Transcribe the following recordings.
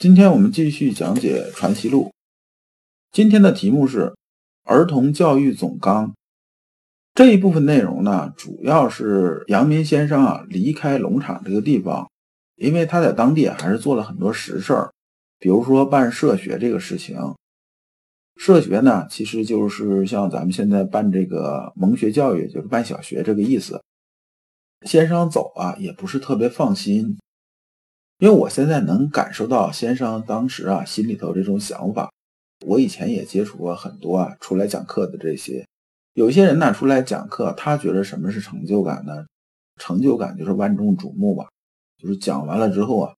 今天我们继续讲解《传习录》。今天的题目是《儿童教育总纲》这一部分内容呢，主要是阳明先生啊离开龙场这个地方，因为他在当地还是做了很多实事儿，比如说办社学这个事情。社学呢，其实就是像咱们现在办这个蒙学教育，就是办小学这个意思。先生走啊，也不是特别放心，因为我现在能感受到先生当时啊心里头这种想法。我以前也接触过很多啊出来讲课的这些，有些人呢出来讲课，他觉得什么是成就感呢？成就感就是万众瞩目吧，就是讲完了之后啊，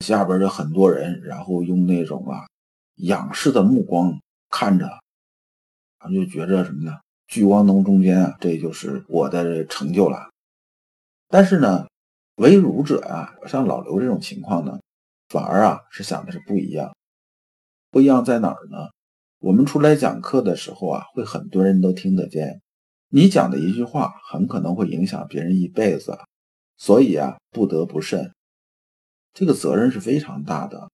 下边的很多人，然后用那种啊仰视的目光。看着，他就觉着什么呢？聚光灯中间啊，这就是我的成就了。但是呢，为儒者啊，像老刘这种情况呢，反而啊是想的是不一样。不一样在哪儿呢？我们出来讲课的时候啊，会很多人都听得见，你讲的一句话很可能会影响别人一辈子，所以啊，不得不慎，这个责任是非常大的。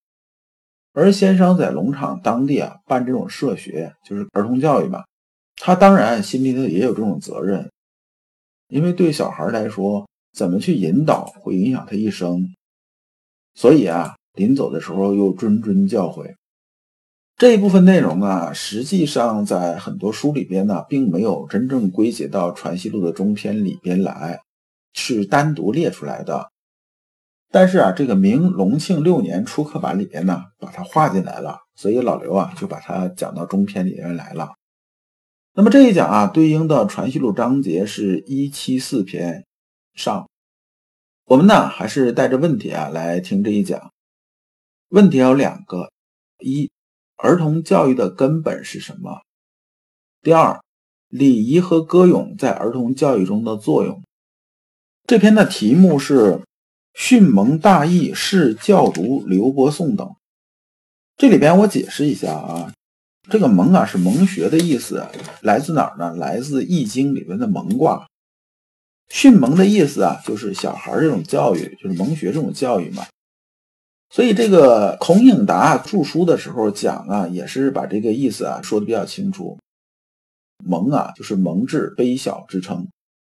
而先生在龙场当地啊办这种社学，就是儿童教育嘛，他当然心里头也有这种责任，因为对小孩来说，怎么去引导会影响他一生，所以啊，临走的时候又谆谆教诲。这一部分内容啊，实际上在很多书里边呢，并没有真正归结到《传习录》的中篇里边来，是单独列出来的。但是啊，这个明隆庆六年初刻版里边呢，把它划进来了，所以老刘啊就把它讲到中篇里边来了。那么这一讲啊，对应的传习录章节是一七四篇上。我们呢还是带着问题啊来听这一讲。问题有两个：一，儿童教育的根本是什么？第二，礼仪和歌咏在儿童教育中的作用。这篇的题目是。训蒙大义是教读刘伯颂等，这里边我解释一下啊，这个蒙啊是蒙学的意思，来自哪儿呢？来自易经里面的蒙卦。训蒙的意思啊，就是小孩这种教育，就是蒙学这种教育嘛。所以这个孔颖达著书的时候讲啊，也是把这个意思啊说的比较清楚。蒙啊，就是蒙智卑小之称。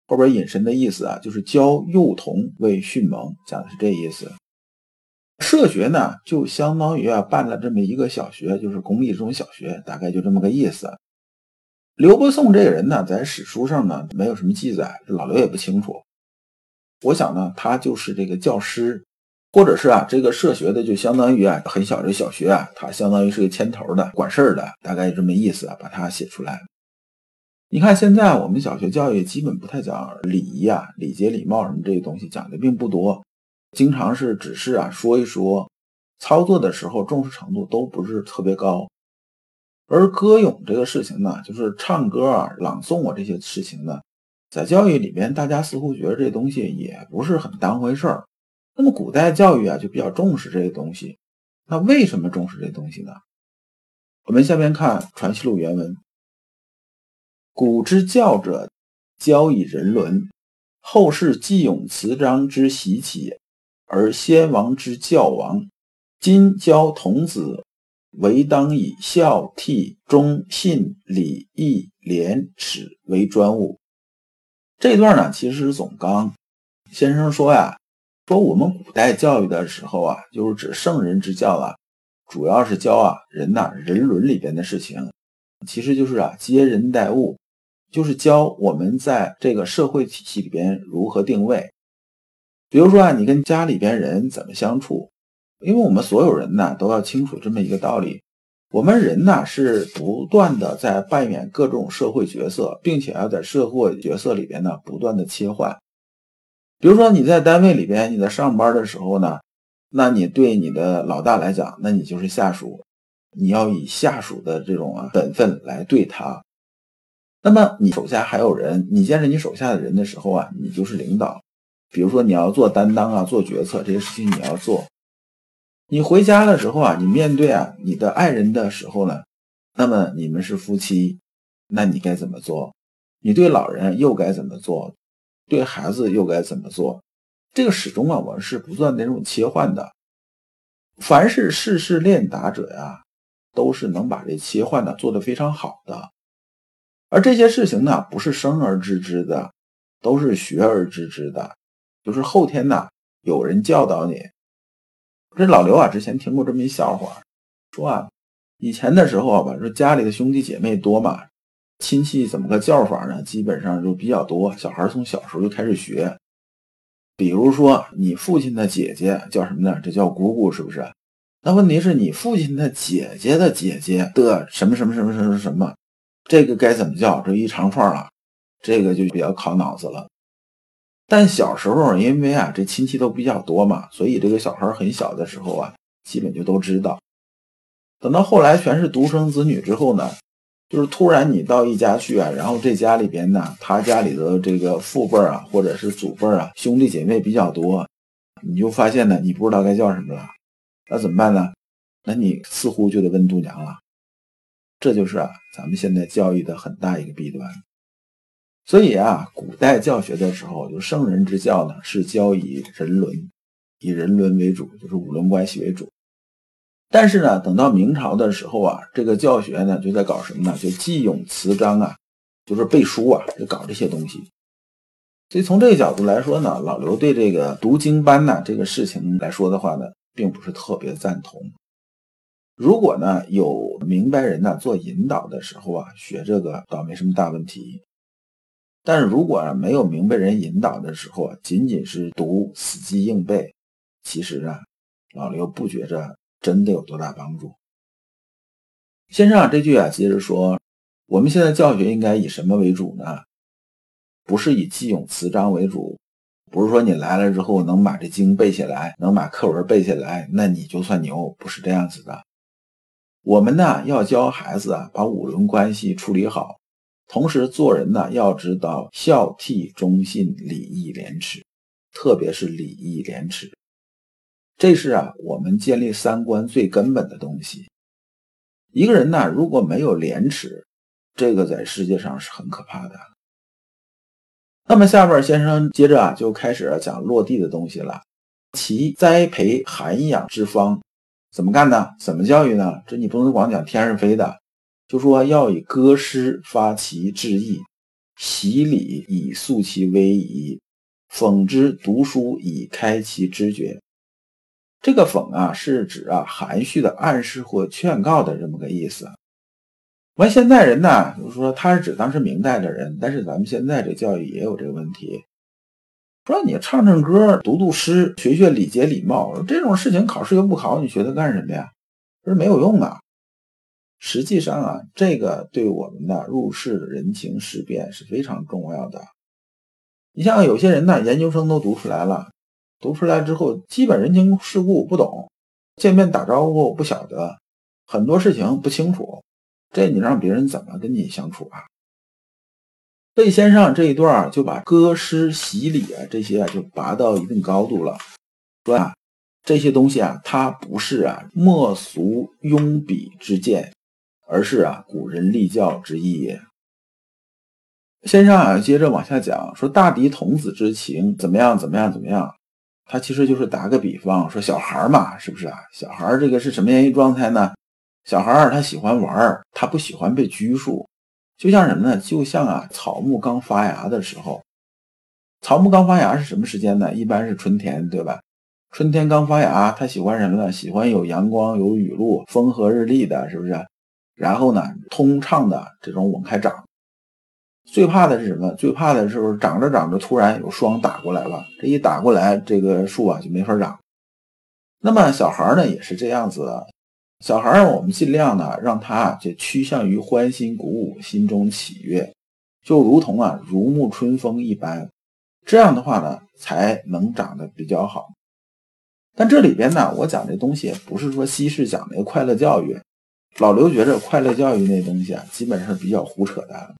后边引申的意思啊，就是教幼童为训蒙，讲的是这意思。社学呢，就相当于啊办了这么一个小学，就是公立中小学，大概就这么个意思。刘伯颂这个人呢，在史书上呢没有什么记载，老刘也不清楚。我想呢，他就是这个教师，或者是啊这个社学的，就相当于啊很小这小学啊，他相当于是个牵头的、管事儿的，大概这么意思啊，把它写出来。你看，现在我们小学教育基本不太讲礼仪啊、礼节、礼貌什么这些东西，讲的并不多，经常是只是啊说一说，操作的时候重视程度都不是特别高。而歌咏这个事情呢，就是唱歌啊、朗诵啊这些事情呢，在教育里边，大家似乎觉得这东西也不是很当回事儿。那么古代教育啊，就比较重视这些东西。那为什么重视这东西呢？我们下面看《传习录》原文。古之教者，教以人伦；后世既咏词章之习起，而先王之教亡。今教童子，唯当以孝悌忠信礼义廉耻为专务。这段呢，其实是总纲。先生说呀，说我们古代教育的时候啊，就是指圣人之教啊，主要是教啊人呐人伦里边的事情，其实就是啊接人待物。就是教我们在这个社会体系里边如何定位，比如说啊，你跟家里边人怎么相处？因为我们所有人呢都要清楚这么一个道理：我们人呢是不断的在扮演各种社会角色，并且要在社会角色里边呢不断的切换。比如说你在单位里边，你在上班的时候呢，那你对你的老大来讲，那你就是下属，你要以下属的这种啊本分来对他。那么你手下还有人，你见着你手下的人的时候啊，你就是领导。比如说你要做担当啊，做决策这些事情你要做。你回家的时候啊，你面对啊你的爱人的时候呢，那么你们是夫妻，那你该怎么做？你对老人又该怎么做？对孩子又该怎么做？这个始终啊，我们是不断的这种切换的。凡是事事练达者呀，都是能把这切换呢做得非常好的。而这些事情呢，不是生而知之的，都是学而知之的，就是后天呢有人教导你。这老刘啊，之前听过这么一笑话，说啊，以前的时候吧，说家里的兄弟姐妹多嘛，亲戚怎么个叫法呢？基本上就比较多，小孩从小时候就开始学。比如说，你父亲的姐姐叫什么呢？这叫姑姑，是不是？那问题是你父亲的姐姐的姐姐的什么什么什么什么什么？这个该怎么叫？这一长串啊，这个就比较考脑子了。但小时候，因为啊，这亲戚都比较多嘛，所以这个小孩很小的时候啊，基本就都知道。等到后来全是独生子女之后呢，就是突然你到一家去啊，然后这家里边呢，他家里的这个父辈啊，或者是祖辈啊，兄弟姐妹比较多，你就发现呢，你不知道该叫什么了。那怎么办呢？那你似乎就得问度娘了。这就是啊，咱们现在教育的很大一个弊端。所以啊，古代教学的时候，就圣人之教呢，是教以人伦，以人伦为主，就是五伦关系为主。但是呢，等到明朝的时候啊，这个教学呢，就在搞什么呢？就记咏词章啊，就是背书啊，就搞这些东西。所以从这个角度来说呢，老刘对这个读经班呢这个事情来说的话呢，并不是特别赞同。如果呢有明白人呢做引导的时候啊，学这个倒没什么大问题。但是如果没有明白人引导的时候啊，仅仅是读死记硬背，其实啊，老刘不觉着真的有多大帮助。先生啊，这句啊，接着说，我们现在教学应该以什么为主呢？不是以记咏词章为主，不是说你来了之后能把这经背下来，能把课文背下来，那你就算牛，不是这样子的。我们呢要教孩子啊，把五伦关系处理好，同时做人呢要知道孝悌忠信礼义廉耻，特别是礼义廉耻，这是啊我们建立三观最根本的东西。一个人呢如果没有廉耻，这个在世界上是很可怕的。那么下边先生接着啊就开始讲落地的东西了，其栽培涵养之方。怎么干呢？怎么教育呢？这你不能光讲天上飞的，就说要以歌诗发其志意，习礼以肃其威仪，讽之读书以开其知觉。这个讽啊，是指啊含蓄的暗示或劝告的这么个意思。完，现代人呢，就是说他是指当时明代的人，但是咱们现在这教育也有这个问题。说你唱唱歌、读读诗、学学礼节礼貌，这种事情考试又不考，你学它干什么呀？这是没有用啊！实际上啊，这个对我们的入世人情世变是非常重要的。你像有些人呢，研究生都读出来了，读出来之后，基本人情世故不懂，见面打招呼不晓得，很多事情不清楚，这你让别人怎么跟你相处啊？魏先生这一段，就把歌诗习礼啊这些啊就拔到一定高度了，说啊这些东西啊，它不是啊墨俗庸鄙之见，而是啊古人立教之意也。先生啊接着往下讲，说大敌童子之情怎么样怎么样怎么样，他其实就是打个比方，说小孩嘛，是不是啊？小孩这个是什么样一状态呢？小孩他喜欢玩，他不喜欢被拘束。就像什么呢？就像啊，草木刚发芽的时候，草木刚发芽是什么时间呢？一般是春天，对吧？春天刚发芽，他喜欢什么呢？喜欢有阳光、有雨露、风和日丽的，是不是？然后呢，通畅的这种往开长。最怕的是什么？最怕的是不是长着长着，突然有霜打过来了。这一打过来，这个树啊就没法长。那么小孩呢，也是这样子。小孩，我们尽量呢，让他就趋向于欢欣鼓舞，心中喜悦，就如同啊如沐春风一般。这样的话呢，才能长得比较好。但这里边呢，我讲这东西不是说西式讲那个快乐教育，老刘觉着快乐教育那东西啊，基本上是比较胡扯的。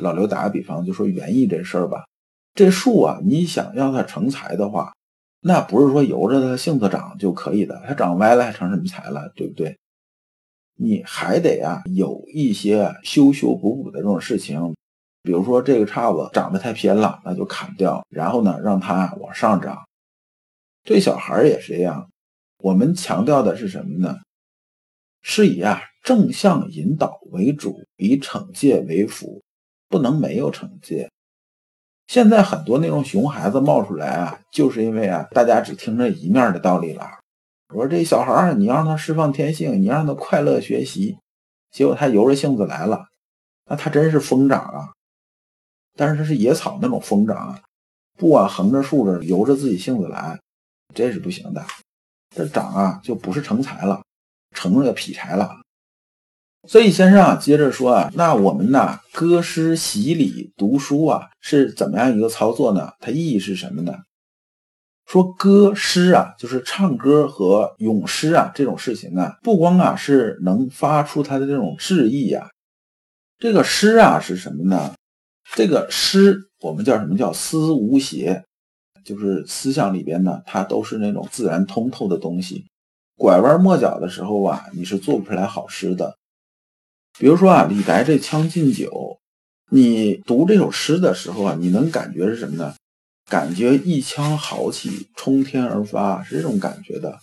老刘打个比方，就说园艺这事儿吧，这树啊，你想要它成材的话，那不是说由着它性子长就可以的，它长歪了还成什么材了，对不对？你还得啊有一些修修补补的这种事情，比如说这个叉子长得太偏了，那就砍掉，然后呢让它往上长。对小孩也是一样，我们强调的是什么呢？是以啊正向引导为主，以惩戒为辅，不能没有惩戒。现在很多那种熊孩子冒出来啊，就是因为啊大家只听着一面的道理了。我说这小孩儿，你让他释放天性，你让他快乐学习，结果他由着性子来了，那他真是疯长啊！但是他是野草那种疯长啊，不管横着竖着，由着自己性子来。这是不行的，这长啊就不是成材了，成了个劈柴了。所以先生啊，接着说啊，那我们呢歌诗习礼读书啊是怎么样一个操作呢？它意义是什么呢？说歌诗啊，就是唱歌和咏诗啊这种事情啊，不光啊是能发出它的这种志意啊，这个诗啊是什么呢？这个诗我们叫什么叫思无邪。就是思想里边呢，它都是那种自然通透的东西，拐弯抹角的时候啊，你是做不出来好诗的。比如说啊，李白这《将进酒》，你读这首诗的时候啊，你能感觉是什么呢？感觉一腔豪气冲天而发，是这种感觉的。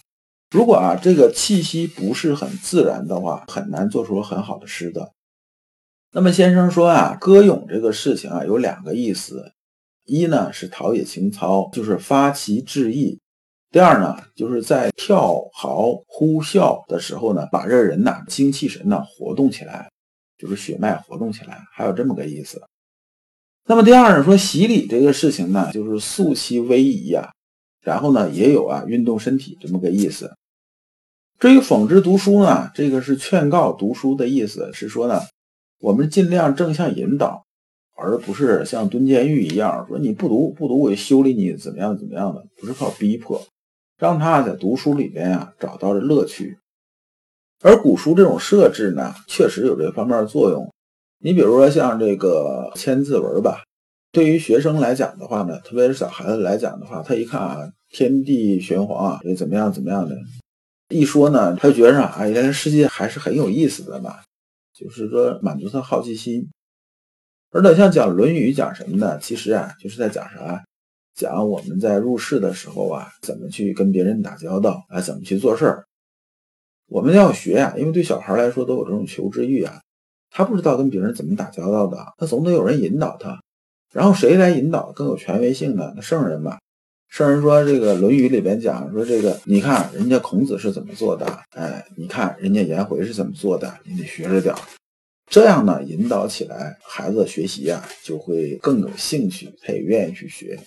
如果啊，这个气息不是很自然的话，很难做出很好的诗的。那么先生说啊，歌咏这个事情啊，有两个意思。一呢是陶冶情操，就是发其志意；第二呢，就是在跳嚎呼啸的时候呢，把这人呐精气神呐活动起来，就是血脉活动起来，还有这么个意思。那么第二呢，说洗礼这个事情呢，就是肃其威仪呀，然后呢也有啊运动身体这么个意思。至于讽之读书呢，这个是劝告读书的意思，是说呢，我们尽量正向引导。而不是像蹲监狱一样说你不读不读我就修理你怎么样怎么样的，不是靠逼迫，让他在读书里边啊找到了乐趣。而古书这种设置呢，确实有这方面的作用。你比如说像这个千字文吧，对于学生来讲的话呢，特别是小孩子来讲的话，他一看啊天地玄黄啊，这怎么样怎么样的，一说呢，他就觉着啊，原来世界还是很有意思的嘛，就是说满足他好奇心。而且像讲《论语》讲什么呢？其实啊，就是在讲啥？讲我们在入世的时候啊，怎么去跟别人打交道啊，怎么去做事儿。我们要学呀，因为对小孩来说都有这种求知欲啊。他不知道跟别人怎么打交道的，他总得有人引导他。然后谁来引导更有权威性呢？那圣人嘛。圣人说这个《论语》里边讲说这个，你看人家孔子是怎么做的，哎，你看人家颜回是怎么做的，你得学着点儿。这样呢，引导起来，孩子学习啊，就会更有兴趣，他也愿意去学。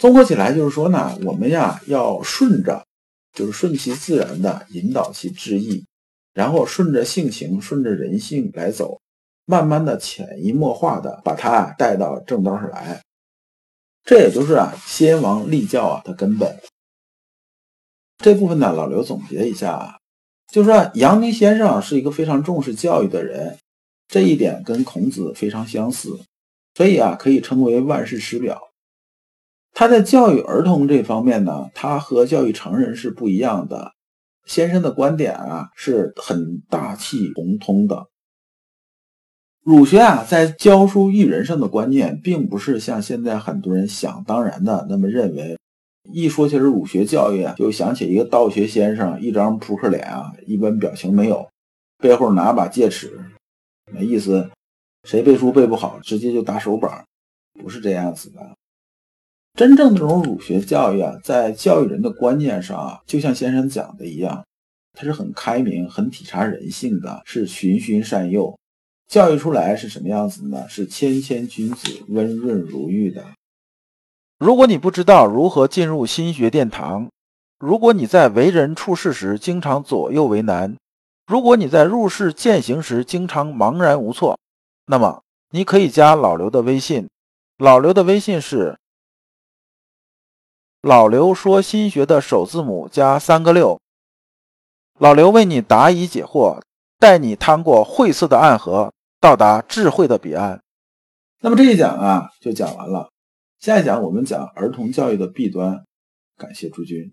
综合起来就是说呢，我们呀要顺着，就是顺其自然的引导其志意，然后顺着性情、顺着人性来走，慢慢的潜移默化的把他带到正道上来。这也就是啊，先王立教啊的根本。这部分呢，老刘总结一下啊。就说阳明先生是一个非常重视教育的人，这一点跟孔子非常相似，所以啊，可以称为万世师表。他在教育儿童这方面呢，他和教育成人是不一样的。先生的观点啊，是很大气宏通的。儒学啊，在教书育人上的观念，并不是像现在很多人想当然的那么认为。一说起是儒学教育啊，就想起一个道学先生，一张扑克脸啊，一般表情没有，背后拿把戒尺，那意思，谁背书背不好，直接就打手板，不是这样子的。真正的这种儒学教育啊，在教育人的观念上啊，就像先生讲的一样，它是很开明、很体察人性的，是循循善诱，教育出来是什么样子呢？是谦谦君子，温润如玉的。如果你不知道如何进入心学殿堂，如果你在为人处事时经常左右为难，如果你在入世践行时经常茫然无措，那么你可以加老刘的微信，老刘的微信是。老刘说新学的首字母加三个六。老刘为你答疑解惑，带你趟过晦涩的暗河，到达智慧的彼岸。那么这一讲啊，就讲完了。下一讲我们讲儿童教育的弊端。感谢诸君。